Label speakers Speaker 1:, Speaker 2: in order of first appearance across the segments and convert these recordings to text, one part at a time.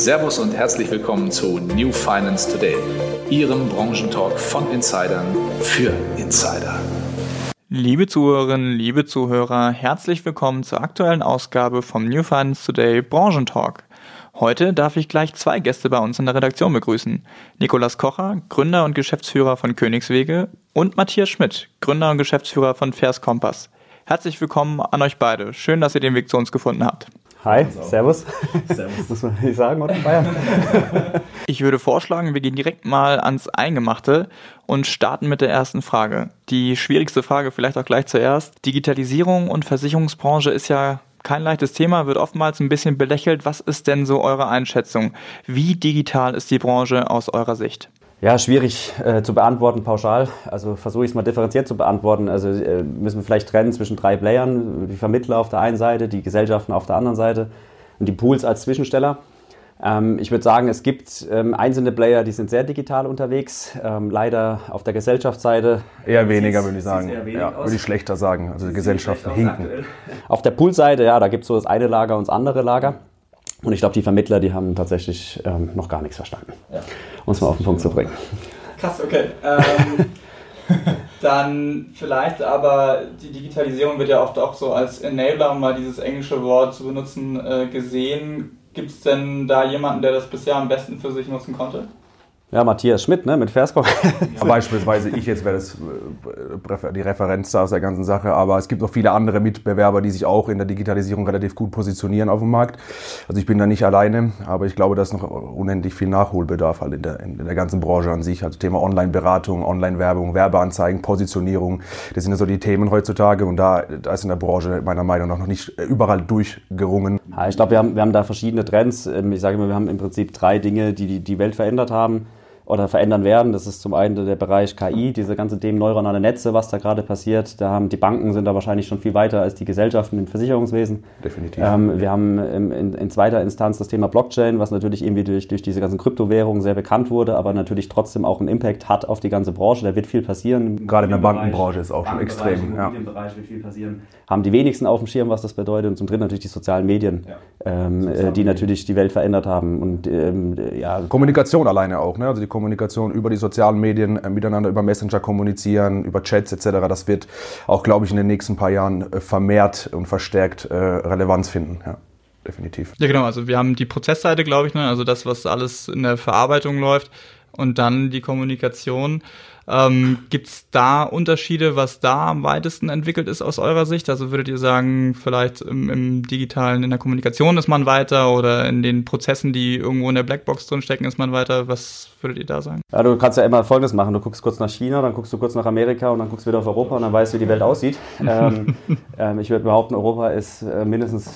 Speaker 1: Servus und herzlich willkommen zu New Finance Today, Ihrem Branchentalk von Insidern für Insider.
Speaker 2: Liebe Zuhörerinnen, liebe Zuhörer, herzlich willkommen zur aktuellen Ausgabe vom New Finance Today Branchentalk. Heute darf ich gleich zwei Gäste bei uns in der Redaktion begrüßen. Nikolas Kocher, Gründer und Geschäftsführer von Königswege und Matthias Schmidt, Gründer und Geschäftsführer von Vers Kompass. Herzlich willkommen an euch beide. Schön, dass ihr den Weg zu uns gefunden habt.
Speaker 3: Hi, Servus. Servus. Muss man nicht sagen, oder Bayern?
Speaker 2: Ich würde vorschlagen, wir gehen direkt mal ans Eingemachte und starten mit der ersten Frage. Die schwierigste Frage vielleicht auch gleich zuerst. Digitalisierung und Versicherungsbranche ist ja kein leichtes Thema, wird oftmals ein bisschen belächelt. Was ist denn so eure Einschätzung? Wie digital ist die Branche aus eurer Sicht?
Speaker 3: Ja, schwierig äh, zu beantworten pauschal. Also versuche ich es mal differenziert zu beantworten. Also äh, müssen wir vielleicht trennen zwischen drei Playern, die Vermittler auf der einen Seite, die Gesellschaften auf der anderen Seite und die Pools als Zwischensteller. Ähm, ich würde sagen, es gibt ähm, einzelne Player, die sind sehr digital unterwegs. Ähm, leider auf der Gesellschaftsseite.
Speaker 4: Eher weniger, würde ich sagen. Ja, würde ich schlechter sagen. Also die Gesellschaften hinken.
Speaker 3: Auf der Poolseite, ja, da gibt es so das eine Lager und das andere Lager. Und ich glaube, die Vermittler, die haben tatsächlich ähm, noch gar nichts verstanden. Ja. Um es mal auf den Punkt zu bringen.
Speaker 2: Krass, okay. Ähm, dann vielleicht aber die Digitalisierung wird ja oft auch so als Enabler, um mal dieses englische Wort zu benutzen, äh, gesehen. Gibt es denn da jemanden, der das bisher am besten für sich nutzen konnte?
Speaker 3: Ja, Matthias Schmidt, ne, mit Versco.
Speaker 4: Beispielsweise ich jetzt wäre das äh, die Referenz da aus der ganzen Sache, aber es gibt noch viele andere Mitbewerber, die sich auch in der Digitalisierung relativ gut positionieren auf dem Markt. Also ich bin da nicht alleine, aber ich glaube, da ist noch unendlich viel Nachholbedarf halt in der, in der ganzen Branche an sich. Also Thema Online-Beratung, Online-Werbung, Werbeanzeigen, Positionierung, das sind ja so die Themen heutzutage und da, da ist in der Branche meiner Meinung nach noch nicht überall durchgerungen.
Speaker 3: Ja, ich glaube, wir haben, wir haben da verschiedene Trends. Ähm, ich sage immer, wir haben im Prinzip drei Dinge, die die Welt verändert haben oder verändern werden. Das ist zum einen der Bereich KI, diese ganze Themen neuronale Netze, was da gerade passiert. Da haben die Banken sind da wahrscheinlich schon viel weiter als die Gesellschaften im Versicherungswesen.
Speaker 4: Definitiv.
Speaker 3: Ähm, wir haben in, in, zweiter Instanz das Thema Blockchain, was natürlich irgendwie durch, durch diese ganzen Kryptowährungen sehr bekannt wurde, aber natürlich trotzdem auch einen Impact hat auf die ganze Branche. Da wird viel passieren.
Speaker 4: Gerade in der Bankenbranche ist auch schon extrem. Im
Speaker 3: ja. Bereich wird viel passieren. Haben die wenigsten auf dem Schirm, was das bedeutet. Und zum dritten natürlich die sozialen Medien, ja. ähm, äh, die natürlich die Welt verändert haben. Und ähm,
Speaker 4: ja. Kommunikation alleine auch, ne? Also die Kommunikation über die sozialen Medien, äh, miteinander über Messenger kommunizieren, über Chats etc. Das wird auch, glaube ich, in den nächsten paar Jahren äh, vermehrt und verstärkt äh, Relevanz finden. Ja definitiv.
Speaker 2: Ja, genau. Also wir haben die Prozessseite, glaube ich, ne? also das, was alles in der Verarbeitung läuft und dann die Kommunikation. Ähm, Gibt es da Unterschiede, was da am weitesten entwickelt ist aus eurer Sicht? Also würdet ihr sagen, vielleicht im, im, digitalen, in der Kommunikation ist man weiter oder in den Prozessen, die irgendwo in der Blackbox drin stecken, ist man weiter? Was würdet ihr da sagen?
Speaker 3: Ja, du kannst ja immer Folgendes machen. Du guckst kurz nach China, dann guckst du kurz nach Amerika und dann guckst du wieder auf Europa und dann weißt du, wie die Welt aussieht. ähm, ähm, ich würde behaupten, Europa ist äh, mindestens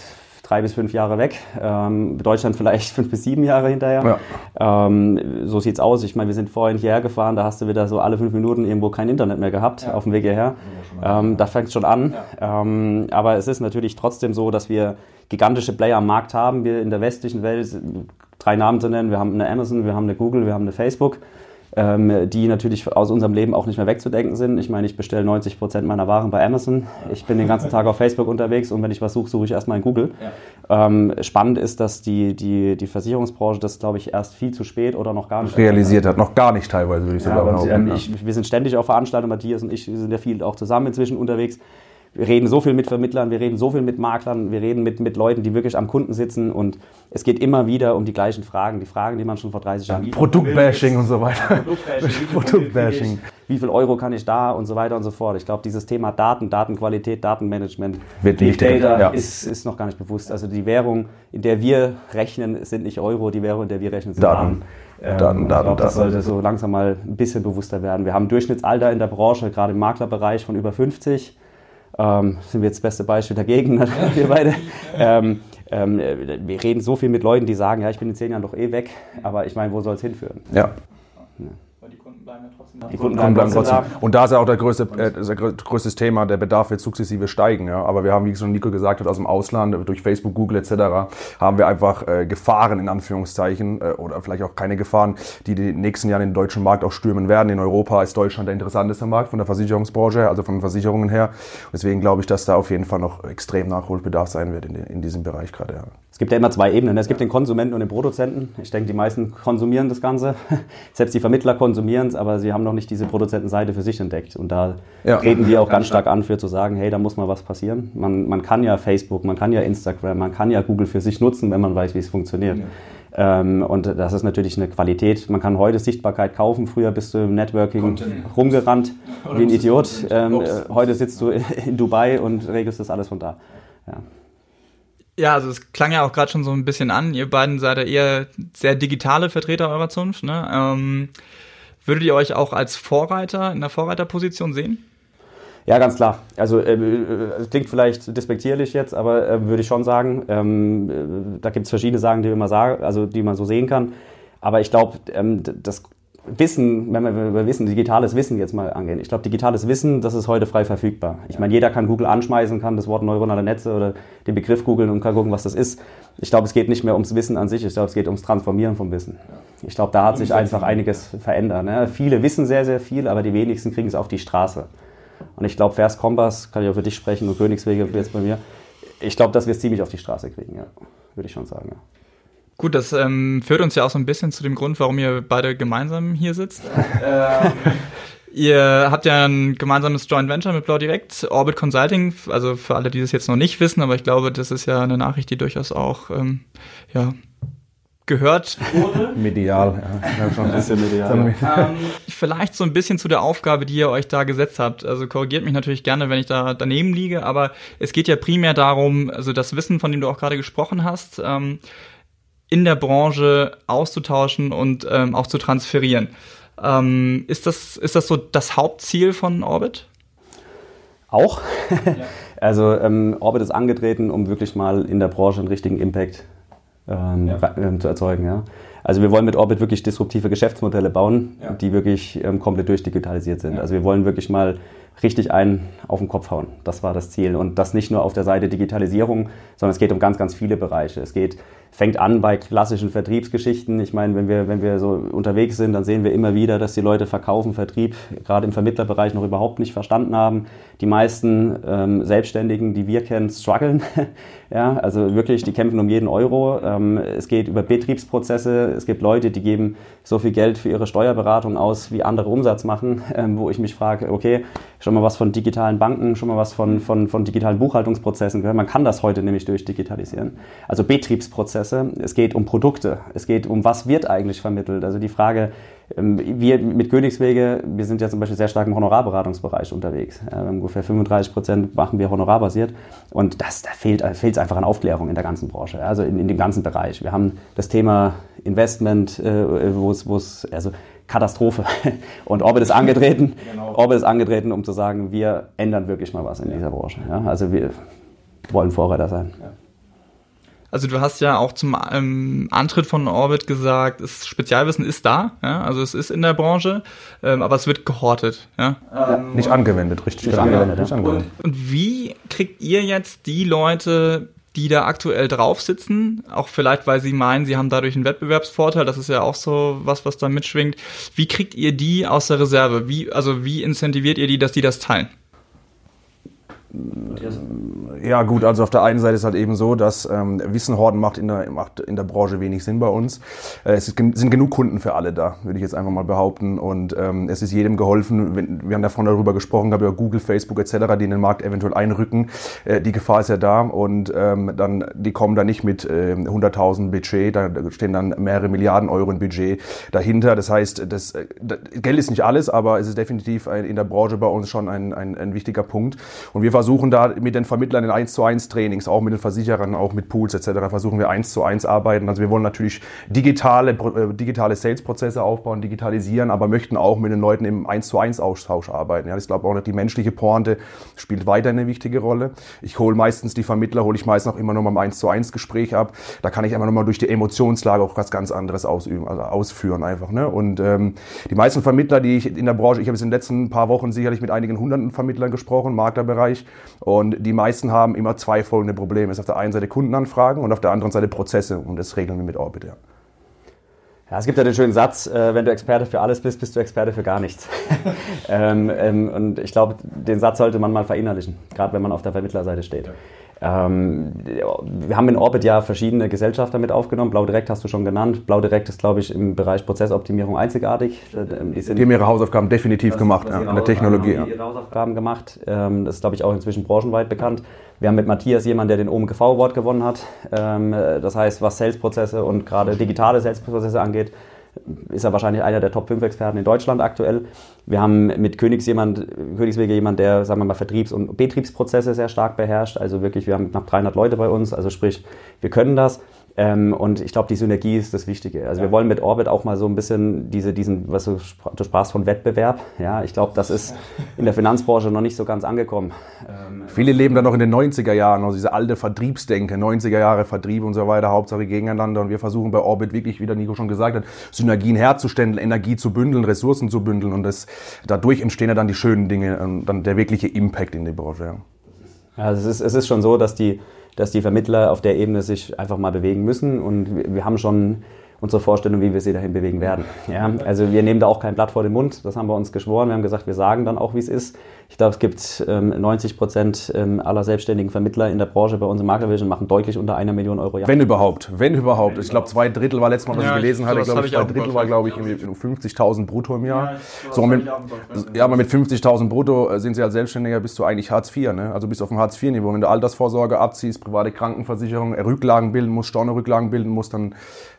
Speaker 3: drei bis fünf Jahre weg. Ähm, Deutschland vielleicht fünf bis sieben Jahre hinterher. Ja. Ähm, so sieht's aus. Ich meine, wir sind vorhin hierher gefahren, da hast du wieder so alle fünf Minuten irgendwo kein Internet mehr gehabt ja. auf dem Weg hierher. Ähm, da fängt es schon an. Ähm, aber es ist natürlich trotzdem so, dass wir gigantische Player am Markt haben. Wir in der westlichen Welt, drei Namen zu nennen, wir haben eine Amazon, wir haben eine Google, wir haben eine Facebook ähm, die natürlich aus unserem Leben auch nicht mehr wegzudenken sind. Ich meine, ich bestelle 90 Prozent meiner Waren bei Amazon. Ich bin den ganzen Tag auf Facebook unterwegs und wenn ich was suche, suche ich erstmal in Google. Ja. Ähm, spannend ist, dass die, die, die Versicherungsbranche das, glaube ich, erst viel zu spät oder noch gar nicht
Speaker 4: realisiert hat. Noch gar nicht teilweise, würde ich
Speaker 3: ja, sagen. Ähm, ich, wir sind ständig auf Veranstaltungen, Matthias und ich sind ja viel auch zusammen inzwischen unterwegs wir reden so viel mit Vermittlern, wir reden so viel mit Maklern, wir reden mit, mit Leuten, die wirklich am Kunden sitzen und es geht immer wieder um die gleichen Fragen, die Fragen, die man schon vor 30 Jahren...
Speaker 4: Ja, Produktbashing und so weiter.
Speaker 3: Produktbashing. Produktbashing. Wie viel Euro kann ich da und so weiter und so fort. Ich glaube, dieses Thema Daten, Datenqualität, Datenmanagement,
Speaker 4: Wird Big
Speaker 3: Data ja. ist, ist noch gar nicht bewusst. Also die Währung, in der wir rechnen, sind nicht Euro, die Währung, in der wir rechnen, sind
Speaker 4: Daten.
Speaker 3: Ähm, Daten, Daten, glaub, das sollte so langsam mal ein bisschen bewusster werden. Wir haben ein Durchschnittsalter in der Branche, gerade im Maklerbereich, von über 50 ähm, sind wir jetzt das beste Beispiel dagegen, wir beide. Ähm, ähm, wir reden so viel mit Leuten, die sagen, ja, ich bin in zehn Jahren doch eh weg, aber ich meine, wo soll es hinführen?
Speaker 4: Ja.
Speaker 2: Kunden bleiben ja trotzdem
Speaker 3: Die Kunden bleiben
Speaker 4: bleiben
Speaker 3: trotzdem
Speaker 4: trotzdem. Und da ist ja auch der größte, äh, das ist der größte Thema, der Bedarf wird sukzessive steigen. Ja? Aber wir haben, wie schon Nico gesagt hat, aus dem Ausland, durch Facebook, Google etc., haben wir einfach äh, Gefahren in Anführungszeichen äh, oder vielleicht auch keine Gefahren, die die nächsten Jahre den deutschen Markt auch stürmen werden. In Europa ist Deutschland der interessanteste Markt von der Versicherungsbranche, also von den Versicherungen her. Deswegen glaube ich, dass da auf jeden Fall noch extrem Nachholbedarf sein wird in, in diesem Bereich gerade. Ja.
Speaker 3: Es gibt ja immer zwei Ebenen. Es gibt den Konsumenten und den Produzenten. Ich denke, die meisten konsumieren das Ganze. Selbst die Vermittler konsumieren es, aber sie haben noch nicht diese Produzentenseite für sich entdeckt. Und da
Speaker 4: Ja.
Speaker 3: treten wir auch ganz stark an, für zu sagen, hey, da muss mal was passieren. Man, man kann ja Facebook, man kann ja Instagram, man kann ja Google für sich nutzen, wenn man weiß, wie es funktioniert. Ähm, und das ist natürlich eine Qualität. Man kann heute Sichtbarkeit kaufen. Früher bist du im Networking rumgerannt wie ein Idiot. Ähm, äh, heute sitzt du in Dubai und regelst das alles von da. Ja.
Speaker 2: Ja, also es klang ja auch gerade schon so ein bisschen an. Ihr beiden seid ja eher sehr digitale Vertreter eurer Zunft. Ne? Ähm, würdet ihr euch auch als Vorreiter in der Vorreiterposition sehen?
Speaker 3: Ja, ganz klar. Also äh, äh, klingt vielleicht despektierlich jetzt, aber äh, würde ich schon sagen. Ähm, äh, da gibt es verschiedene Sachen, die man sagen, also die man so sehen kann. Aber ich glaube, ähm, das Wissen, wenn wir über Wissen, digitales Wissen jetzt mal angehen. Ich glaube, digitales Wissen, das ist heute frei verfügbar. Ich meine, jeder kann Google anschmeißen, kann das Wort neuronale Netze oder den Begriff googeln und kann gucken, was das ist. Ich glaube, es geht nicht mehr ums Wissen an sich, ich glaube, es geht ums Transformieren vom Wissen. Ich glaube, da hat sich einfach einiges verändert. Ne? Viele wissen sehr, sehr viel, aber die wenigsten kriegen es auf die Straße. Und ich glaube, Vers Kompass, kann ich auch für dich sprechen und Königswege jetzt bei mir. Ich glaube, dass wir es ziemlich auf die Straße kriegen, ja. Würde ich schon sagen, ja.
Speaker 2: Gut, das ähm, führt uns ja auch so ein bisschen zu dem Grund, warum ihr beide gemeinsam hier sitzt. ähm, ihr habt ja ein gemeinsames Joint Venture mit Blau Direkt, Orbit Consulting, also für alle, die das jetzt noch nicht wissen, aber ich glaube, das ist ja eine Nachricht, die durchaus auch ähm, ja, gehört wurde.
Speaker 4: Medial, ja. schon.
Speaker 2: ähm, vielleicht so ein bisschen zu der Aufgabe, die ihr euch da gesetzt habt. Also korrigiert mich natürlich gerne, wenn ich da daneben liege, aber es geht ja primär darum, also das Wissen, von dem du auch gerade gesprochen hast, ähm, in der Branche auszutauschen und ähm, auch zu transferieren. Ähm, ist, das, ist das so das Hauptziel von Orbit?
Speaker 3: Auch. Also ähm, Orbit ist angetreten, um wirklich mal in der Branche einen richtigen Impact ähm, ra- ähm, zu erzeugen. Ja. Also wir wollen mit Orbit wirklich disruptive Geschäftsmodelle bauen,
Speaker 4: Ja.
Speaker 3: die wirklich ähm, komplett durchdigitalisiert sind. Also wir wollen wirklich mal richtig einen auf den Kopf hauen. Das war das Ziel. Und das nicht nur auf der Seite Digitalisierung, sondern es geht um ganz, ganz viele Bereiche. Es geht, fängt an bei klassischen Vertriebsgeschichten. Ich meine, wenn wir, wenn wir so unterwegs sind, dann sehen wir immer wieder, dass die Leute Verkaufen, Vertrieb, gerade im Vermittlerbereich noch überhaupt nicht verstanden haben. Die meisten ähm, Selbstständigen, die wir kennen, strugglen. ja, also wirklich, die kämpfen um jeden Euro. Ähm, es geht über Betriebsprozesse. Es gibt Leute, die geben so viel Geld für ihre Steuerberatung aus, wie andere Umsatz machen, ähm, wo ich mich frage, okay, schon mal was von digitalen Banken, schon mal was von, von, von digitalen Buchhaltungsprozessen gehört. Man kann das heute nämlich durchdigitalisieren. Also Betriebsprozesse, es geht um Produkte, es geht um, was wird eigentlich vermittelt. Also die Frage, ähm, wir mit Königswege, wir sind ja zum Beispiel sehr stark im Honorarberatungsbereich unterwegs. Ungefähr 35 Prozent machen wir honorarbasiert und das, da fehlt es einfach an Aufklärung in der ganzen Branche, also in, in dem ganzen Bereich. Wir haben das Thema Investment, äh, wo es, wo es, also Katastrophe. Und Orbit ist angetreten, Orbit ist angetreten, um zu sagen, wir ändern wirklich mal was in dieser Branche. Ja, also wir wollen Vorreiter sein.
Speaker 2: Also du hast ja auch zum ähm, Antritt von Orbit gesagt, das Spezialwissen ist da, ja? also es ist in der Branche, ähm, aber es wird gehortet. Ja?
Speaker 4: Nicht angewendet, richtig.
Speaker 3: Nicht angewendet,
Speaker 4: Nicht
Speaker 3: ja.
Speaker 4: angewendet.
Speaker 2: Und wie kriegt ihr jetzt die Leute, die da aktuell drauf sitzen, auch vielleicht, weil sie meinen, sie haben dadurch einen Wettbewerbsvorteil, das ist ja auch so was, was da mitschwingt. Wie kriegt ihr die aus der Reserve? Wie, also wie incentiviert ihr die, dass die das teilen?
Speaker 4: Ja gut, also auf der einen Seite ist halt eben so, dass ähm, Wissen horten macht in der, macht in der Branche wenig Sinn bei uns. Äh, es gen- sind genug Kunden für alle da, würde ich jetzt einfach mal behaupten. Und ähm, es ist jedem geholfen. Wenn, wir haben davon darüber gesprochen, gehabt, über Google, Facebook etc., die in den Markt eventuell einrücken. Äh, die Gefahr ist ja da und ähm, dann die kommen da nicht mit ähm, 100.000 Budget, da stehen dann mehrere Milliarden Euro in Budget dahinter. Das heißt, das, äh, das Geld ist nicht alles, aber es ist definitiv ein, in der Branche bei uns schon ein, ein, ein wichtiger Punkt. Und wir versuchen da mit den Vermittlern in den 1 zu 1 Trainings, auch mit den Versicherern, auch mit Pools etc. versuchen wir 1 zu 1 arbeiten. Also wir wollen natürlich digitale, äh, digitale Sales-Prozesse aufbauen, digitalisieren, aber möchten auch mit den Leuten im 1 zu 1 Austausch arbeiten. Ja, ich glaube auch, die menschliche Pointe spielt weiter eine wichtige Rolle. Ich hole meistens die Vermittler, hole ich meistens auch immer noch mal im 1 zu 1 Gespräch ab. Da kann ich einfach nochmal durch die Emotionslage auch was ganz anderes ausüben, also ausführen einfach. Ne? Und ähm, die meisten Vermittler, die ich in der Branche, ich habe jetzt in den letzten paar Wochen sicherlich mit einigen hunderten Vermittlern gesprochen, Maklerbereich, und die meisten haben immer zwei folgende Probleme. Es ist auf der einen Seite Kundenanfragen und auf der anderen Seite Prozesse und das regeln wir mit Orbit, ja.
Speaker 3: Ja, es gibt ja den schönen Satz, äh, wenn du Experte für alles bist, bist du Experte für gar nichts. ähm, ähm, und ich glaube, den Satz sollte man mal verinnerlichen, gerade wenn man auf der Vermittlerseite steht. Ähm, wir haben in Orbit ja verschiedene Gesellschaften mit aufgenommen. Blau Direkt hast du schon genannt. Blau Direkt ist, glaube ich, im Bereich Prozessoptimierung einzigartig.
Speaker 4: Äh, die, sind, die haben ihre Hausaufgaben definitiv gemacht, ja, an der Technologie.
Speaker 3: Haben ihre Hausaufgaben gemacht. Ähm, das ist, glaube ich, auch inzwischen branchenweit bekannt. Wir haben mit Matthias jemanden, der den OMGV Award gewonnen hat. Ähm, das heißt, was Sales-Prozesse und gerade digitale Sales-Prozesse angeht, ist er wahrscheinlich einer der Top 5 Experten in Deutschland aktuell. Wir haben mit Königs jemand, Königswege jemand, der, sagen wir mal, Vertriebs- und Betriebsprozesse sehr stark beherrscht. Also wirklich, wir haben knapp 300 Leute bei uns. Also sprich, wir können das. Ähm, und ich glaube, die Synergie ist das Wichtige. Also ja. wir wollen mit Orbit auch mal so ein bisschen diese, diesen, was du, du sprachst von Wettbewerb. Ja, ich glaube, das ist in der Finanzbranche noch nicht so ganz angekommen.
Speaker 4: Ähm, Viele leben da noch in den 90er Jahren, also diese alte Vertriebsdenke, 90er Jahre Vertrieb und so weiter, Hauptsache gegeneinander. Und wir versuchen bei Orbit wirklich, wie der Nico schon gesagt hat, Synergien herzustellen, Energie zu bündeln, Ressourcen zu bündeln. Und das, dadurch entstehen ja dann die schönen Dinge und dann der wirkliche Impact in der Branche. Ja.
Speaker 3: Also es ist, es ist schon so, dass die dass die Vermittler auf der Ebene sich einfach mal bewegen müssen. Und wir haben schon unsere Vorstellung, wie wir sie dahin bewegen werden. Ja, also wir nehmen da auch kein Blatt vor den Mund, das haben wir uns geschworen. Wir haben gesagt, wir sagen dann auch, wie es ist. Ich glaube, es gibt ähm, 90 Prozent ähm, aller selbstständigen Vermittler in der Branche bei uns im Maklervision machen deutlich unter einer Million Euro
Speaker 4: Jahr. Wenn überhaupt, wenn überhaupt. Ich glaube, zwei Drittel war letztes Mal, was ja, ich gelesen hatte, glaube ich, zwei Drittel war, glaube ich, 50.000 brutto im Jahr. Ja, so, mit, ja aber mit 50.000 brutto äh, sind sie als Selbstständiger bist du eigentlich Hartz IV, ne? also bist du auf dem Hartz IV-Niveau. Wenn du Altersvorsorge abziehst, private Krankenversicherung, Rücklagen bilden musst, Stornorücklagen bilden musst, dann,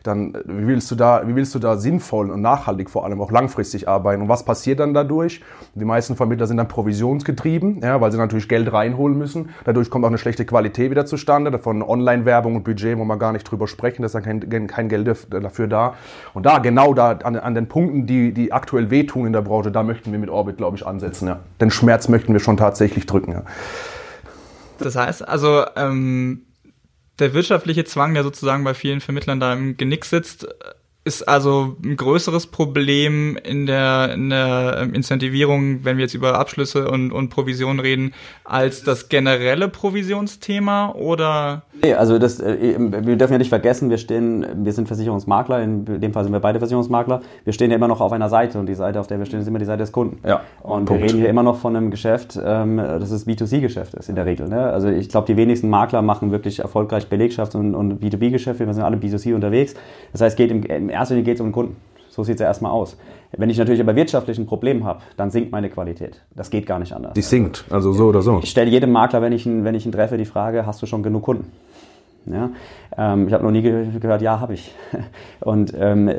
Speaker 4: dann äh, wie willst du da, wie willst du da sinnvoll und nachhaltig vor allem auch langfristig arbeiten? Und was passiert dann dadurch? Die meisten Vermittler sind dann provisionsgetrieben, ja, weil sie natürlich Geld reinholen müssen. Dadurch kommt auch eine schlechte Qualität wieder zustande, davon Online-Werbung und Budget, wo wir gar nicht drüber sprechen, da ist dann kein, kein Geld dafür da. Und da, genau da, an, an den Punkten, die, die aktuell wehtun in der Branche, da möchten wir mit Orbit, glaube ich, ansetzen. Ja. Den Schmerz möchten wir schon tatsächlich drücken. Ja.
Speaker 2: Das heißt also, ähm, der wirtschaftliche Zwang, der sozusagen bei vielen Vermittlern da im Genick sitzt, ist also ein größeres Problem in der, in der ähm, Incentivierung, wenn wir jetzt über Abschlüsse und, und Provision reden, als das generelle Provisionsthema oder?
Speaker 3: Nee, also das, äh, wir dürfen ja nicht vergessen, wir stehen, wir sind Versicherungsmakler, in dem Fall sind wir beide Versicherungsmakler, wir stehen ja immer noch auf einer Seite und die Seite, auf der wir stehen, ist immer die Seite des Kunden. Ja. Und Punkt. wir reden hier immer noch von einem Geschäft, ähm, das ist B2C-Geschäft ist in der Regel. Ne? Also ich glaube, die wenigsten Makler machen wirklich erfolgreich Belegschafts- und, und B2B-Geschäfte, wir sind alle B2C unterwegs. Das heißt, es geht im, im erster Linie geht es um den Kunden. So sieht es ja erstmal aus. Wenn ich natürlich aber wirtschaftlich ein Problem habe, dann sinkt meine Qualität. Das geht gar nicht anders.
Speaker 4: Die sinkt, also so oder so.
Speaker 3: Ich stelle jedem Makler, wenn ich, ihn, wenn ich ihn treffe, die Frage, hast du schon genug Kunden? Ja? Ähm, ich habe noch nie ge gehört, ja, habe ich. Und ähm,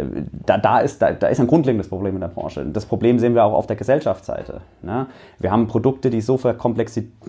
Speaker 3: da, da, ist, da, da ist ein grundlegendes Problem in der Branche. Das Problem sehen wir auch auf der Gesellschaftsseite. Ne? Wir haben Produkte, die so,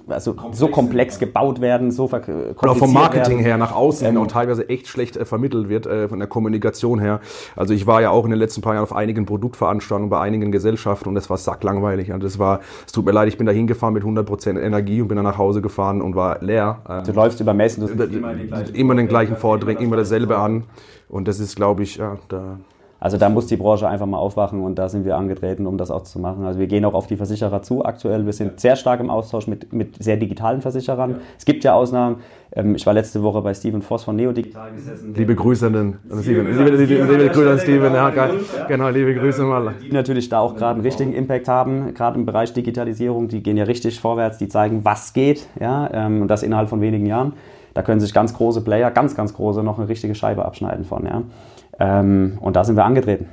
Speaker 3: also so komplex gebaut werden, so
Speaker 4: kompliziert Oder vom Marketing werden. her nach außen ähm, auch teilweise echt schlecht äh, vermittelt wird, äh, von der Kommunikation her. Also ich war ja auch in den letzten paar Jahren auf einigen Produktveranstaltungen, bei einigen Gesellschaften und das war sacklangweilig. Also das war, es tut mir leid, ich bin da hingefahren mit 100% Energie und bin dann nach Hause gefahren und war leer.
Speaker 3: Du läufst über Messen, du
Speaker 4: immer den gleichen Vordringen, immer dasselbe an. Und das ist, glaube ich, ja, da.
Speaker 3: Also da muss die Branche einfach mal aufwachen und da sind wir angetreten, um das auch zu machen. Also wir gehen auch auf die Versicherer zu aktuell. Wir sind sehr stark im Austausch mit, mit sehr digitalen Versicherern. Ja. Es gibt ja Ausnahmen. Ähm, ich war letzte Woche bei Steven Voss von Neo Digital
Speaker 4: gesessen. Liebe Grüße an den Steven. Liebe, liebe, liebe, liebe Grüße an Steven. Ja, genau, liebe Grüße mal.
Speaker 3: Die natürlich da auch gerade einen richtigen Impact haben, gerade im Bereich Digitalisierung. Die gehen ja richtig vorwärts, die zeigen, was geht. Ja, ähm, und das innerhalb von wenigen Jahren. Da können sich ganz große Player, ganz, ganz große, noch eine richtige Scheibe abschneiden von. Ja? Ähm, und da sind wir angetreten.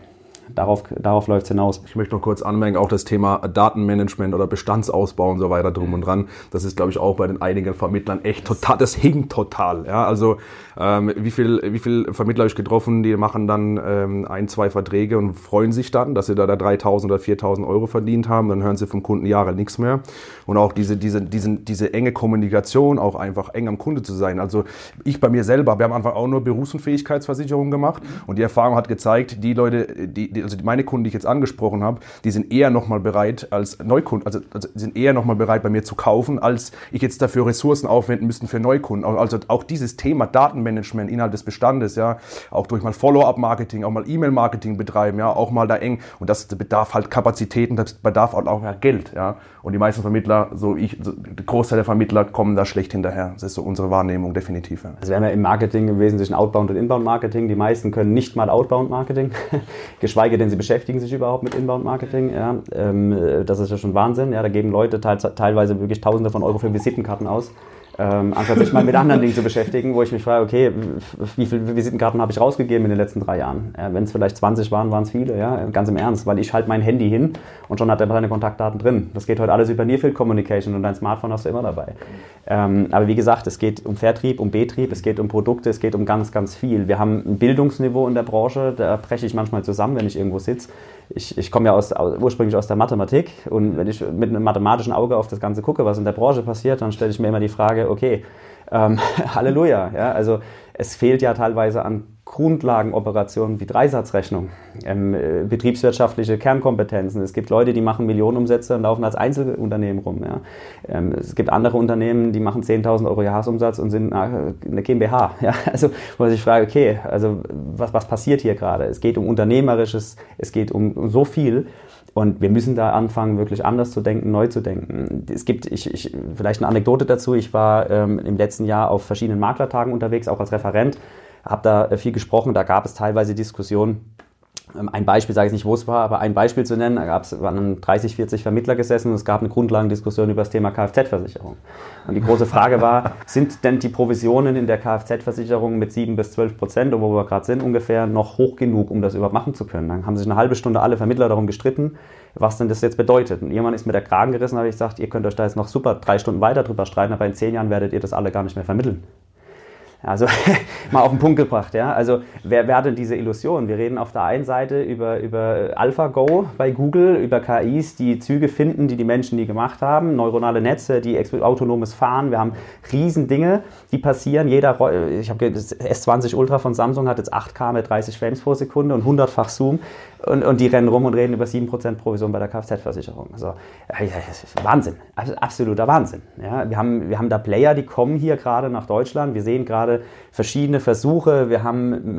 Speaker 3: Darauf, darauf läuft es hinaus.
Speaker 4: Ich möchte noch kurz anmerken, auch das Thema Datenmanagement oder Bestandsausbau und so weiter drum und dran. Das ist, glaube ich, auch bei den einigen Vermittlern echt total, das hinkt total. Ja, also ähm, wie viel, wie viel Vermittler habe ich getroffen, die machen dann ähm, ein, zwei Verträge und freuen sich dann, dass sie da, da 3.000 oder 4.000 Euro verdient haben. Dann hören sie vom Kunden Jahre nichts mehr. Und auch diese, diese, diese, diese enge Kommunikation, auch einfach eng am Kunde zu sein. Also ich bei mir selber, wir haben Anfang auch nur Berufsunfähigkeitsversicherungen gemacht und die Erfahrung hat gezeigt, die Leute, die also meine Kunden, die ich jetzt angesprochen habe, die sind eher nochmal bereit als Neukunden, also, also sind eher nochmal bereit bei mir zu kaufen, als ich jetzt dafür Ressourcen aufwenden müsste für Neukunden. Also auch dieses Thema Datenmanagement innerhalb des Bestandes, ja, auch durch mal Follow-up-Marketing, auch mal E-Mail-Marketing betreiben, ja, auch mal da eng und das bedarf halt Kapazitäten, das bedarf auch, auch Geld, ja. Und die meisten Vermittler, so ich, so der Großteil der Vermittler kommen da schlecht hinterher. Das ist so unsere Wahrnehmung definitiv. Ja.
Speaker 3: Also wir haben ja im Marketing im Wesentlichen Outbound und Inbound Marketing. Die meisten können nicht mal Outbound Marketing, geschweige denn sie beschäftigen sich überhaupt mit Inbound Marketing. Ja. Ähm, das ist ja schon Wahnsinn. Ja. Da geben Leute teilweise wirklich Tausende von Euro für Visitenkarten aus ähm, anstatt sich mal mit anderen Dingen zu beschäftigen, wo ich mich frage, okay, wie viele Visitenkarten habe ich rausgegeben in den letzten drei Jahren? Äh, Wenn es vielleicht 20 waren, waren es viele, ja, ganz im Ernst, weil ich halte mein Handy hin und schon hat er seine Kontaktdaten drin. Das geht heute alles über Nearfield Communication und dein Smartphone hast du immer dabei. Ähm, aber wie gesagt, es geht um Vertrieb, um Betrieb, es geht um Produkte, es geht um ganz, ganz viel. Wir haben ein Bildungsniveau in der Branche, da breche ich manchmal zusammen, wenn ich irgendwo sitze ich, ich komme ja aus, ursprünglich aus der Mathematik und wenn ich mit einem mathematischen Auge auf das Ganze gucke, was in der Branche passiert, dann stelle ich mir immer die Frage, okay, ähm, Halleluja, ja, also es fehlt ja teilweise an Grundlagenoperationen wie Dreisatzrechnung, ähm, äh, betriebswirtschaftliche Kernkompetenzen. Es gibt Leute, die machen Millionenumsätze und laufen als Einzelunternehmen rum. Ja. Ähm, es gibt andere Unternehmen, die machen 10.000 Euro Jahresumsatz und sind eine GmbH. Ja. Also, wo man sich fragt, okay, also was, was passiert hier gerade? Es geht um Unternehmerisches, es geht um, um so viel. Und wir müssen da anfangen, wirklich anders zu denken, neu zu denken. Es gibt, ich, ich, vielleicht eine Anekdote dazu. Ich war ähm, im letzten Jahr auf verschiedenen Maklertagen unterwegs, auch als Referent habe da äh, viel gesprochen. Da gab es teilweise Diskussionen. Ähm, ein Beispiel, sage ich nicht, wo es war, aber ein Beispiel zu nennen, da gab es, waren 30, 40 Vermittler gesessen und es gab eine Grundlagendiskussion über das Thema Kfz-Versicherung. Und die große Frage war, sind denn die Provisionen in der Kfz-Versicherung mit 7 bis 12 Prozent, wo wir gerade sind ungefähr, noch hoch genug, um das überhaupt machen zu können? Dann haben sich eine halbe Stunde alle Vermittler darum gestritten, was denn das jetzt bedeutet. Und irgendwann ist mir der Kragen gerissen, habe ich gesagt, ihr könnt euch da jetzt noch super drei Stunden weiter drüber streiten, aber in zehn Jahren werdet ihr das alle gar nicht mehr vermitteln. Also mal auf den Punkt gebracht, ja. Also wer, wer hat denn diese Illusion? Wir reden auf der einen Seite über, über AlphaGo bei Google, über KIs, die Züge finden, die die Menschen nie gemacht haben, neuronale Netze, die autonomes Fahren. Wir haben Riesendinge, die passieren. Jeder, ich habe das S20 Ultra von Samsung hat jetzt 8K mit 30 Frames pro Sekunde und 100-fach Zoom und, und die rennen rum und reden über 7% Provision bei der Kfz-Versicherung. Also, Wahnsinn, absoluter Wahnsinn. Ja, wir, haben, wir haben da Player, die kommen hier gerade nach Deutschland. Wir sehen gerade verschiedene Versuche. Wir haben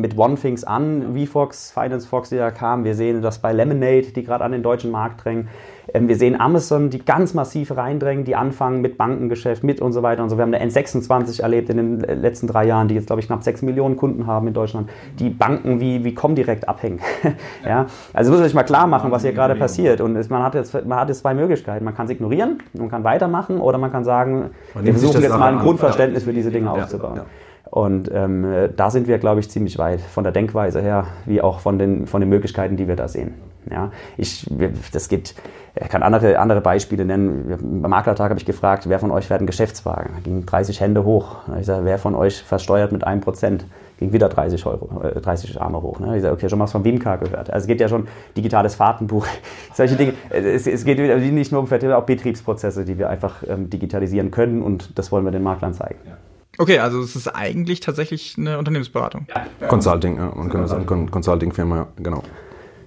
Speaker 3: mit OneThings an, VFox, Finance Fox, die da kamen. Wir sehen das bei Lemonade, die gerade an den deutschen Markt drängen. Ähm, wir sehen Amazon, die ganz massiv reindrängen, die anfangen mit Bankengeschäft, mit und so weiter und so. Wir haben eine N26 erlebt in den letzten drei Jahren, die jetzt, glaube ich, knapp 6 Millionen Kunden haben in Deutschland, die Banken wie, wie Comdirect abhängen. ja? Also muss sich mal klar machen, was hier gerade passiert. Und man hat, jetzt, man hat jetzt zwei Möglichkeiten. Man kann es ignorieren, man kann weitermachen oder man kann sagen, man wir versuchen jetzt mal ein Grundverständnis für diese Dinge aufzubauen. Und ähm, da sind wir, glaube ich, ziemlich weit von der Denkweise her, wie auch von den, von den Möglichkeiten, die wir da sehen. Ja, ich, das gibt, ich kann andere, andere Beispiele nennen. Beim Maklertag habe ich gefragt, wer von euch fährt einen Geschäftswagen? Da gingen 30 Hände hoch. Ich sage, wer von euch versteuert mit einem Prozent? Ging wieder 30 Euro, äh, 30 Arme hoch. Ne? Ich sage, okay, schon mal was von Wimka gehört. Also es geht ja schon digitales Fahrtenbuch, solche Dinge. Es, es geht nicht nur um Vertrieb, auch Betriebsprozesse, die wir einfach ähm, digitalisieren können und das wollen wir den Maklern zeigen. Ja.
Speaker 2: Okay, also es ist eigentlich tatsächlich eine Unternehmensberatung.
Speaker 4: Ja. Consulting, ja, man könnte sagen, Consulting-Firma, ja, genau.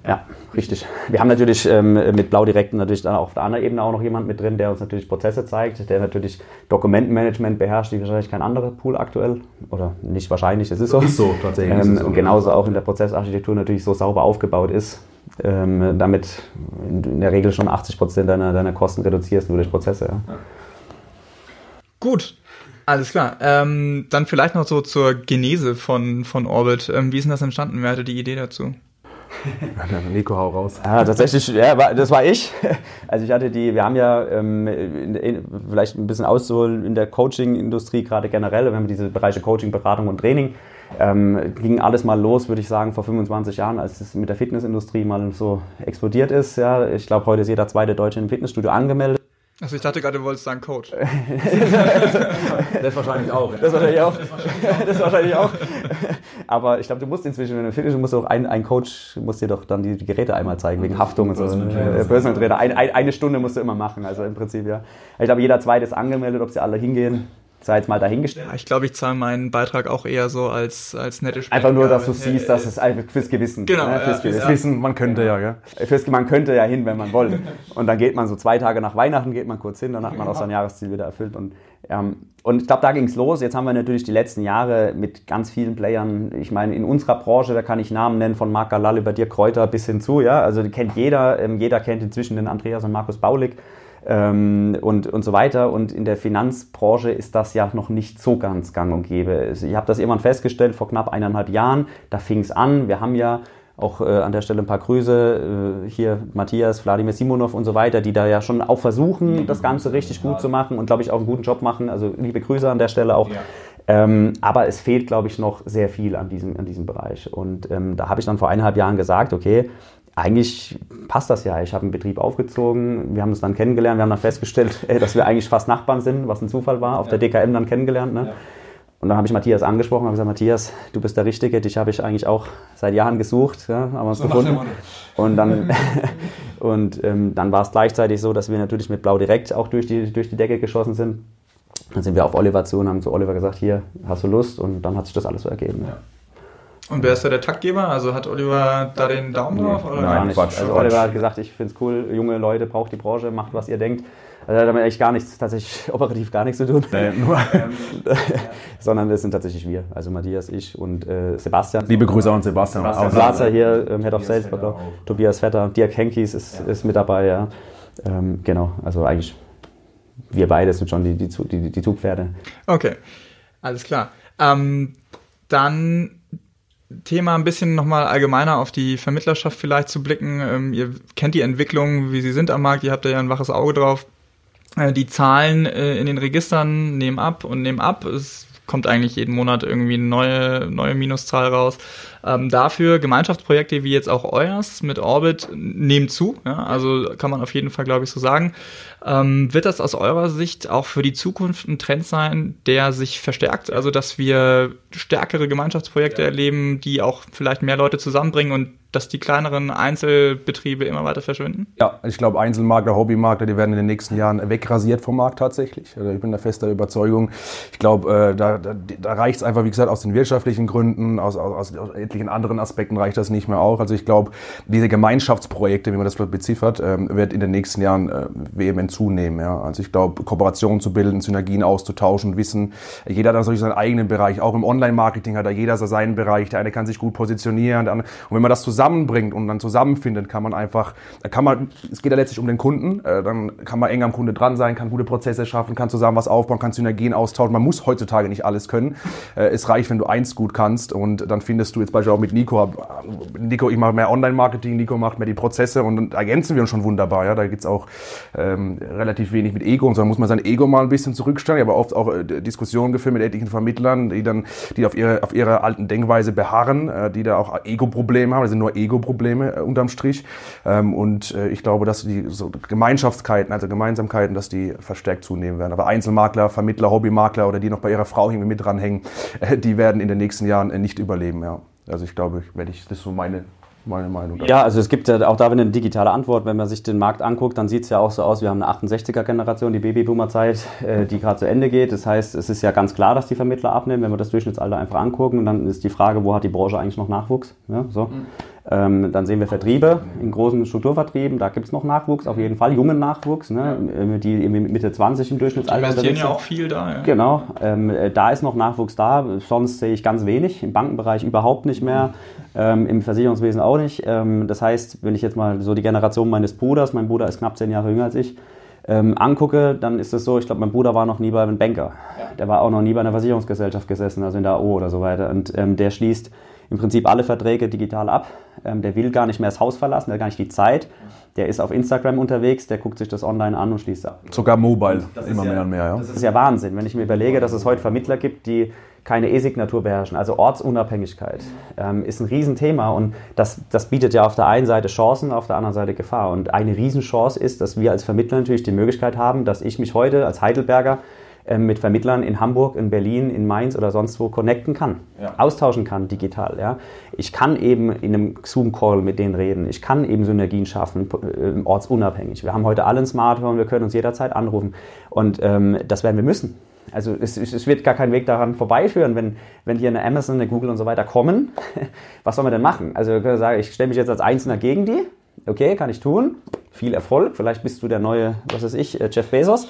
Speaker 3: Ja, richtig. Wir haben natürlich ähm, mit Blau Direkt natürlich dann auf der anderen Ebene auch noch jemand mit drin, der uns natürlich Prozesse zeigt, der natürlich Dokumentenmanagement beherrscht, wie wahrscheinlich kein anderer Pool aktuell. Oder nicht wahrscheinlich, es ist so. Ist so, tatsächlich. Ähm, so, und genauso auch in der Prozessarchitektur natürlich so sauber aufgebaut ist, ähm, damit in der Regel schon 80 Prozent deiner, deiner Kosten reduzierst nur durch Prozesse. Ja. Ja.
Speaker 2: Gut, alles klar. Ähm, dann vielleicht noch so zur Genese von, von Orbit. Ähm, wie ist denn das entstanden? Wer hatte die Idee dazu?
Speaker 4: Nico, hau raus.
Speaker 3: Ja, tatsächlich, ja, das war ich. Also ich hatte die, wir haben ja ähm, vielleicht ein bisschen auszuholen in der Coaching-Industrie, gerade generell, wir haben diese Bereiche Coaching, Beratung und Training. Ähm, ging alles mal los, würde ich sagen, vor 25 Jahren, als es mit der Fitnessindustrie mal so explodiert ist. Ja. Ich glaube, heute ist jeder zweite Deutsche im Fitnessstudio angemeldet.
Speaker 2: Also ich dachte gerade, du wolltest sagen Coach.
Speaker 3: das wahrscheinlich auch. Das wahrscheinlich auch. Das wahrscheinlich auch. Aber ich glaube, du musst inzwischen, wenn du Fitness, musst du auch ein, ein Coach muss dir doch dann die, die Geräte einmal zeigen, wegen Haftung und so. Personal Trainer. Ein, ein, eine Stunde musst du immer machen, also im Prinzip, ja. Ich glaube, jeder zweite ist angemeldet, ob sie alle hingehen sei jetzt mal dahingestellt.
Speaker 2: Ja, ich glaube, ich zahle meinen Beitrag auch eher so als, als nette
Speaker 3: Spenden. Einfach nur, dass du siehst, dass es einfach fürs Gewissen.
Speaker 2: Genau.
Speaker 3: Ne?
Speaker 2: Fürs
Speaker 3: ja, Gewissen. Wissen, man könnte ja, gell? Fürs, man könnte ja hin, wenn man wollte. Und dann geht man so zwei Tage nach Weihnachten, geht man kurz hin, dann hat man auch sein Jahresziel wieder erfüllt. Und, ähm, und ich glaube, da ging es los. Jetzt haben wir natürlich die letzten Jahre mit ganz vielen Playern, ich meine, in unserer Branche, da kann ich Namen nennen, von Marc Galal über Dirk Kräuter bis hin zu, ja. Also kennt jeder, ähm, jeder kennt inzwischen den Andreas und Markus Baulig ähm, und, und so weiter. Und in der Finanzbranche ist das ja noch nicht so ganz gang und gäbe. Also ich habe das irgendwann festgestellt vor knapp eineinhalb Jahren. Da fing es an. Wir haben ja auch äh, an der Stelle ein paar Grüße, äh, hier Matthias, Wladimir Simonov und so weiter, die da ja schon auch versuchen, das Ganze richtig gut zu machen und glaube ich auch einen guten Job machen. Also liebe Grüße an der Stelle auch. Ja. Ähm, aber es fehlt, glaube ich, noch sehr viel an diesem, an diesem Bereich. Und ähm, da habe ich dann vor eineinhalb Jahren gesagt, okay, eigentlich passt das ja. Ich habe einen Betrieb aufgezogen, wir haben uns dann kennengelernt, wir haben dann festgestellt, ey, dass wir eigentlich fast Nachbarn sind, was ein Zufall war, auf ja. der DKM dann kennengelernt. Ne? Ja. Und dann habe ich Matthias angesprochen und gesagt, Matthias, du bist der Richtige, dich habe ich eigentlich auch seit Jahren gesucht, ja, haben wir uns so gefunden. Und dann, und, ähm, dann war es gleichzeitig so, dass wir natürlich mit Blau direkt auch durch die, durch die Decke geschossen sind. Dann sind wir auf Oliver zu und haben zu Oliver gesagt, hier, hast du Lust? Und dann hat sich das alles so ergeben. Ja.
Speaker 2: Und wer ist da der Taktgeber? Also hat Oliver da den Daumen drauf?
Speaker 3: Oder? Nein, nicht. Quatsch. Also Oliver hat gesagt, ich finde es cool, junge Leute, braucht die Branche, macht was ihr denkt. Also hat damit eigentlich gar nichts, tatsächlich operativ gar nichts zu tun. Nee, nur. Sondern das sind tatsächlich wir. Also Matthias, ich und äh, Sebastian.
Speaker 4: Liebe Grüße an Sebastian.
Speaker 3: Sebastian Platzer hier, ähm, Head of Sales, Vetter Tobias Vetter, Dirk Henkis ist, ja. ist mit dabei, ja. Ähm, genau, also eigentlich wir beide sind schon die, die, die, die Zugpferde.
Speaker 2: Okay, alles klar. Ähm, dann Thema ein bisschen nochmal allgemeiner auf die Vermittlerschaft vielleicht zu blicken. Ähm, ihr kennt die Entwicklung, wie sie sind am Markt, ihr habt da ja ein waches Auge drauf. Äh, die Zahlen äh, in den Registern nehmen ab und nehmen ab. Es kommt eigentlich jeden Monat irgendwie eine neue, neue Minuszahl raus. Ähm, dafür Gemeinschaftsprojekte wie jetzt auch euers mit Orbit nehmen zu. Ja? Also kann man auf jeden Fall, glaube ich, so sagen. Ähm, wird das aus eurer Sicht auch für die Zukunft ein Trend sein, der sich verstärkt? Also dass wir stärkere Gemeinschaftsprojekte ja. erleben, die auch vielleicht mehr Leute zusammenbringen und dass die kleineren Einzelbetriebe immer weiter verschwinden?
Speaker 4: Ja, ich glaube, Einzelmakler, Hobbymakler, die werden in den nächsten Jahren wegrasiert vom Markt tatsächlich. Also ich bin der fester Überzeugung. Ich glaube, äh, da, da, da reicht es einfach, wie gesagt, aus den wirtschaftlichen Gründen, aus, aus, aus etlichen anderen Aspekten reicht das nicht mehr auch. Also ich glaube, diese Gemeinschaftsprojekte, wie man das beziffert, ähm, wird in den nächsten Jahren äh, vehement zunehmen. Ja. Also ich glaube, Kooperationen zu bilden, Synergien auszutauschen, Wissen. Jeder hat natürlich seinen eigenen Bereich. Auch im Online-Marketing hat da jeder seinen Bereich. Der eine kann sich gut positionieren. und wenn man das zusammen zusammenbringt und dann zusammenfindet, kann man einfach, kann man, es geht ja letztlich um den Kunden, äh, dann kann man eng am Kunde dran sein, kann gute Prozesse schaffen, kann zusammen was aufbauen, kann Synergien austauschen. Man muss heutzutage nicht alles können. Äh, es reicht, wenn du eins gut kannst und dann findest du jetzt beispielsweise auch mit Nico, Nico, ich mache mehr Online-Marketing, Nico macht mehr die Prozesse und dann ergänzen wir uns schon wunderbar. Ja? Da es auch ähm, relativ wenig mit Ego und so muss man sein Ego mal ein bisschen zurückstellen. aber oft auch äh, Diskussionen geführt mit etlichen Vermittlern, die dann, die auf ihre, auf ihre alten Denkweise beharren, äh, die da auch Ego-Probleme haben. Das sind nur Ego-Probleme äh, unterm Strich. Ähm, und äh, ich glaube, dass die so Gemeinschaftskeiten, also Gemeinsamkeiten, dass die verstärkt zunehmen werden. Aber Einzelmakler, Vermittler, Hobbymakler oder die noch bei ihrer Frau irgendwie mit dranhängen, äh, die werden in den nächsten Jahren äh, nicht überleben. Ja. Also ich glaube, wenn ich, das ist so meine meine Meinung.
Speaker 3: Dazu. Ja, also es gibt ja auch da eine digitale Antwort. Wenn man sich den Markt anguckt, dann sieht es ja auch so aus, wir haben eine 68er-Generation, die Babyboomer-Zeit, äh, die gerade zu Ende geht. Das heißt, es ist ja ganz klar, dass die Vermittler abnehmen, wenn wir das Durchschnittsalter einfach angucken. Und dann ist die Frage, wo hat die Branche eigentlich noch Nachwuchs? Ja, so. Mhm. Ähm, dann sehen wir Vertriebe in großen Strukturvertrieben, da gibt es noch Nachwuchs, auf jeden Fall, jungen Nachwuchs, ne, die Mitte 20 im Durchschnittsalter
Speaker 2: Die investieren ja auch viel da. Ja.
Speaker 3: Genau, ähm, äh, da ist noch Nachwuchs da, sonst sehe ich ganz wenig, im Bankenbereich überhaupt nicht mehr, ähm, im Versicherungswesen auch nicht. Ähm, das heißt, wenn ich jetzt mal so die Generation meines Bruders, mein Bruder ist knapp zehn Jahre jünger als ich, ähm, angucke, dann ist es so, ich glaube, mein Bruder war noch nie bei einem Banker. Der war auch noch nie bei einer Versicherungsgesellschaft gesessen, also in der AO oder so weiter. Und ähm, der schließt im Prinzip alle Verträge digital ab. Ähm, der will gar nicht mehr das Haus verlassen, der hat gar nicht die Zeit. Der ist auf Instagram unterwegs, der guckt sich das online an und schließt ab.
Speaker 4: Sogar mobile, immer mehr und mehr. Ja.
Speaker 3: Das ist ja Wahnsinn, wenn ich mir überlege, dass es heute Vermittler gibt, die keine E-Signatur beherrschen. Also Ortsunabhängigkeit ähm, ist ein Riesenthema und das, das bietet ja auf der einen Seite Chancen, auf der anderen Seite Gefahr. Und eine Riesenchance ist, dass wir als Vermittler natürlich die Möglichkeit haben, dass ich mich heute als Heidelberger mit Vermittlern in Hamburg, in Berlin, in Mainz oder sonst wo connecten kann, ja. austauschen kann digital. Ja. Ich kann eben in einem Zoom-Call mit denen reden, ich kann eben Synergien schaffen, äh, ortsunabhängig. Wir haben heute alle ein Smartphone, wir können uns jederzeit anrufen und ähm, das werden wir müssen. Also es, es, wird gar kein Weg daran vorbeiführen, wenn, wenn hier eine Amazon, eine Google und so weiter kommen. Was soll man denn machen? Also wir können sagen, ich stelle mich jetzt als Einzelner gegen die. Okay, kann ich tun. Viel Erfolg. Vielleicht bist du der neue, was weiß ich, äh, Jeff Bezos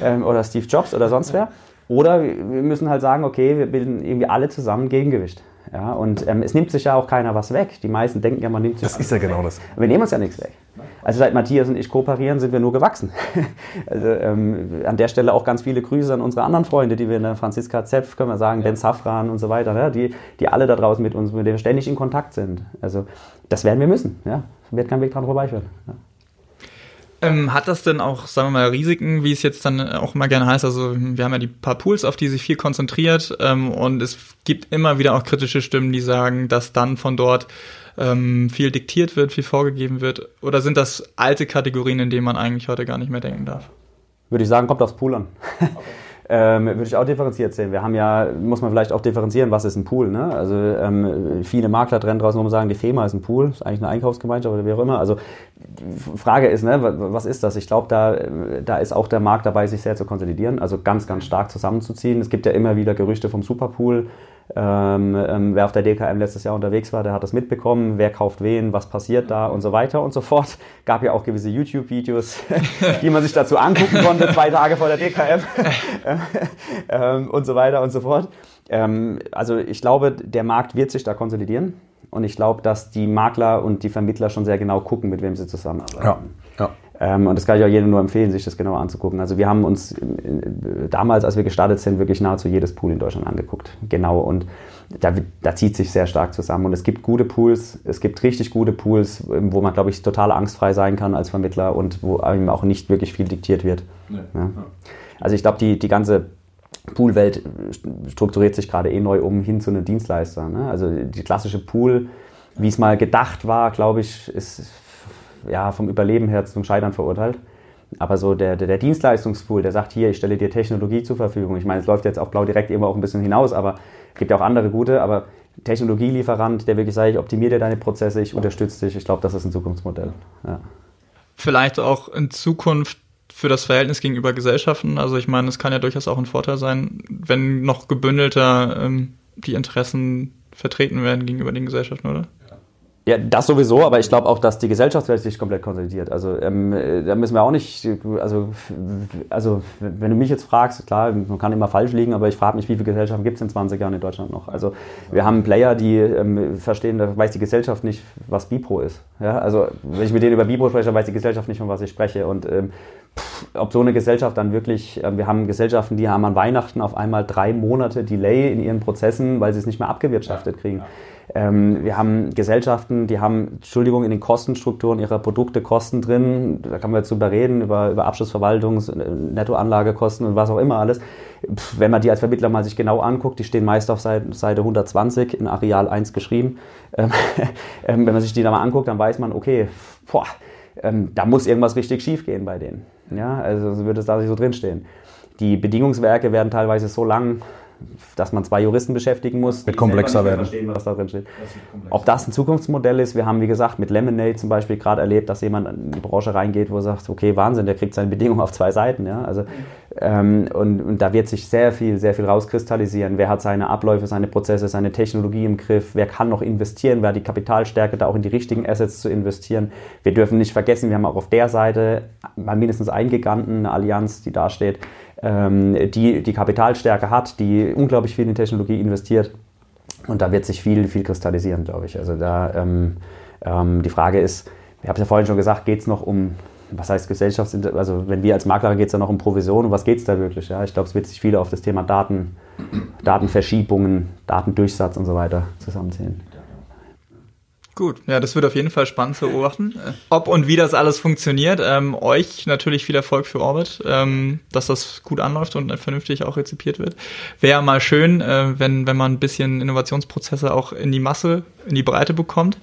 Speaker 3: ähm, oder Steve Jobs oder sonst wer. Oder wir müssen halt sagen, okay, wir bilden irgendwie alle zusammen Gegengewicht. Ja, und ähm, es nimmt sich ja auch keiner was weg. Die meisten denken ja, man nimmt sich
Speaker 4: Das ist ja genau das.
Speaker 3: Wir nehmen uns ja nichts weg. Also seit Matthias und ich kooperieren, sind wir nur gewachsen. also ähm, an der Stelle auch ganz viele Grüße an unsere anderen Freunde, die wir in der Franziska Zepf, können wir sagen, ja. Ben Safran und so weiter, ne? die, die alle da draußen mit uns, mit denen wir ständig in Kontakt sind. Also das werden wir müssen. Ja? Wird kein Weg dran vorbeiführen. Ja.
Speaker 2: Ähm, hat das denn auch, sagen wir mal, Risiken, wie es jetzt dann auch immer gerne heißt? Also wir haben ja die paar Pools, auf die sich viel konzentriert ähm, und es gibt immer wieder auch kritische Stimmen, die sagen, dass dann von dort ähm, viel diktiert wird, viel vorgegeben wird. Oder sind das alte Kategorien, in denen man eigentlich heute gar nicht mehr denken darf?
Speaker 3: Würde ich sagen, kommt aufs Pool an. Okay. Ähm, würde ich auch differenziert sehen. Wir haben ja, muss man vielleicht auch differenzieren, was ist ein Pool. Ne? Also ähm, viele Makler trennen draußen rum sagen, die FEMA ist ein Pool, ist eigentlich eine Einkaufsgemeinschaft oder wie auch immer. Also die Frage ist, ne, was ist das? Ich glaube, da, da ist auch der Markt dabei, sich sehr zu konsolidieren, also ganz, ganz stark zusammenzuziehen. Es gibt ja immer wieder Gerüchte vom Superpool. Ähm, ähm, wer auf der DKM letztes Jahr unterwegs war, der hat das mitbekommen, wer kauft wen, was passiert da und so weiter und so fort. Gab ja auch gewisse YouTube-Videos, die man sich dazu angucken konnte, zwei Tage vor der DKM ähm, und so weiter und so fort. Ähm, also ich glaube, der Markt wird sich da konsolidieren und ich glaube, dass die Makler und die Vermittler schon sehr genau gucken, mit wem sie zusammenarbeiten. Ja, ja. Ähm, und das kann ich auch jedem nur empfehlen, sich das genauer anzugucken. Also wir haben uns äh, damals, als wir gestartet sind, wirklich nahezu jedes Pool in Deutschland angeguckt. Genau. Und da, da zieht sich sehr stark zusammen. Und es gibt gute Pools, es gibt richtig gute Pools, ähm, wo man, glaube ich, total angstfrei sein kann als Vermittler und wo einem auch nicht wirklich viel diktiert wird. Nee. Ja. Also ich glaube, die, die ganze Poolwelt strukturiert sich gerade eh neu um hin zu einem Dienstleister. Ne? Also die klassische Pool, wie es mal gedacht war, glaube ich, ist ja, vom Überleben her zum Scheitern verurteilt. Aber so der, der, der, Dienstleistungspool, der sagt, hier, ich stelle dir Technologie zur Verfügung. Ich meine, es läuft jetzt auf Blau direkt immer auch ein bisschen hinaus, aber es gibt ja auch andere gute, aber Technologielieferant, der wirklich sagt, ich optimiere dir deine Prozesse, ich unterstütze dich. Ich glaube, das ist ein Zukunftsmodell. Ja.
Speaker 2: Vielleicht auch in Zukunft für das Verhältnis gegenüber Gesellschaften. Also ich meine, es kann ja durchaus auch ein Vorteil sein, wenn noch gebündelter ähm, die Interessen vertreten werden gegenüber den Gesellschaften, oder?
Speaker 3: Ja, das sowieso, aber ich glaube auch, dass die Gesellschaftswelt sich komplett konsolidiert. Also ähm, da müssen wir auch nicht, also, also wenn du mich jetzt fragst, klar, man kann immer falsch liegen, aber ich frage mich, wie viele Gesellschaften gibt es in 20 Jahren in Deutschland noch? Also wir haben Player, die ähm, verstehen, da weiß die Gesellschaft nicht, was Bipro ist. Ja? Also wenn ich mit denen über Bipro spreche, dann weiß die Gesellschaft nicht, von was ich spreche. Und ähm, ob so eine Gesellschaft dann wirklich, äh, wir haben Gesellschaften, die haben an Weihnachten auf einmal drei Monate Delay in ihren Prozessen, weil sie es nicht mehr abgewirtschaftet kriegen. Ja. Ähm, wir haben Gesellschaften, die haben, Entschuldigung, in den Kostenstrukturen ihrer Produkte Kosten drin. Da kann man jetzt drüber reden, über, über Abschlussverwaltungs-, Nettoanlagekosten und was auch immer alles. Pff, wenn man die als Vermittler mal sich genau anguckt, die stehen meist auf Seite, Seite 120 in Areal 1 geschrieben. Ähm, ähm, wenn man sich die da mal anguckt, dann weiß man, okay, boah, ähm, da muss irgendwas richtig schief gehen bei denen. Ja, also würde es da nicht so drinstehen. Die Bedingungswerke werden teilweise so lang dass man zwei Juristen beschäftigen muss.
Speaker 4: Mit komplexer werden.
Speaker 3: Verstehen, was da drin steht. Das Ob das ein Zukunftsmodell ist, wir haben wie gesagt mit Lemonade zum Beispiel gerade erlebt, dass jemand in die Branche reingeht, wo er sagt, okay, Wahnsinn, der kriegt seine Bedingungen auf zwei Seiten. Ja? Also, ähm, und, und da wird sich sehr viel, sehr viel rauskristallisieren. Wer hat seine Abläufe, seine Prozesse, seine Technologie im Griff? Wer kann noch investieren? Wer hat die Kapitalstärke, da auch in die richtigen Assets zu investieren? Wir dürfen nicht vergessen, wir haben auch auf der Seite mal mindestens einen Giganten, eine Allianz, die da steht ähm, die die Kapitalstärke hat, die unglaublich viel in Technologie investiert. Und da wird sich viel, viel kristallisieren, glaube ich. Also da ähm, ähm, die Frage ist, ich habe es ja vorhin schon gesagt, geht es noch um, was heißt Gesellschafts-, also wenn wir als Makler geht es ja noch um Provision, um was geht es da wirklich? Ja? Ich glaube, es wird sich viel auf das Thema Daten, Datenverschiebungen, Datendurchsatz und so weiter zusammenzählen.
Speaker 2: Gut, ja, das wird auf jeden Fall spannend zu beobachten. Äh, ob und wie das alles funktioniert. Ähm, euch natürlich viel Erfolg für Orbit, ähm, dass das gut anläuft und vernünftig auch rezipiert wird. Wäre mal schön, äh, wenn, wenn man ein bisschen Innovationsprozesse auch in die Masse, in die Breite bekommt.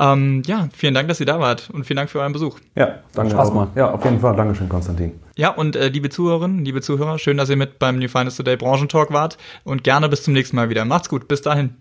Speaker 2: Ähm, ja, vielen Dank, dass ihr da wart und vielen Dank für euren Besuch.
Speaker 4: Ja, danke. Spaß mal. Ja, auf jeden Fall. Dankeschön, Konstantin.
Speaker 2: Ja, und äh, liebe Zuhörerinnen, liebe Zuhörer, schön, dass ihr mit beim New Finance Today Branchentalk wart und gerne bis zum nächsten Mal wieder. Macht's gut, bis dahin.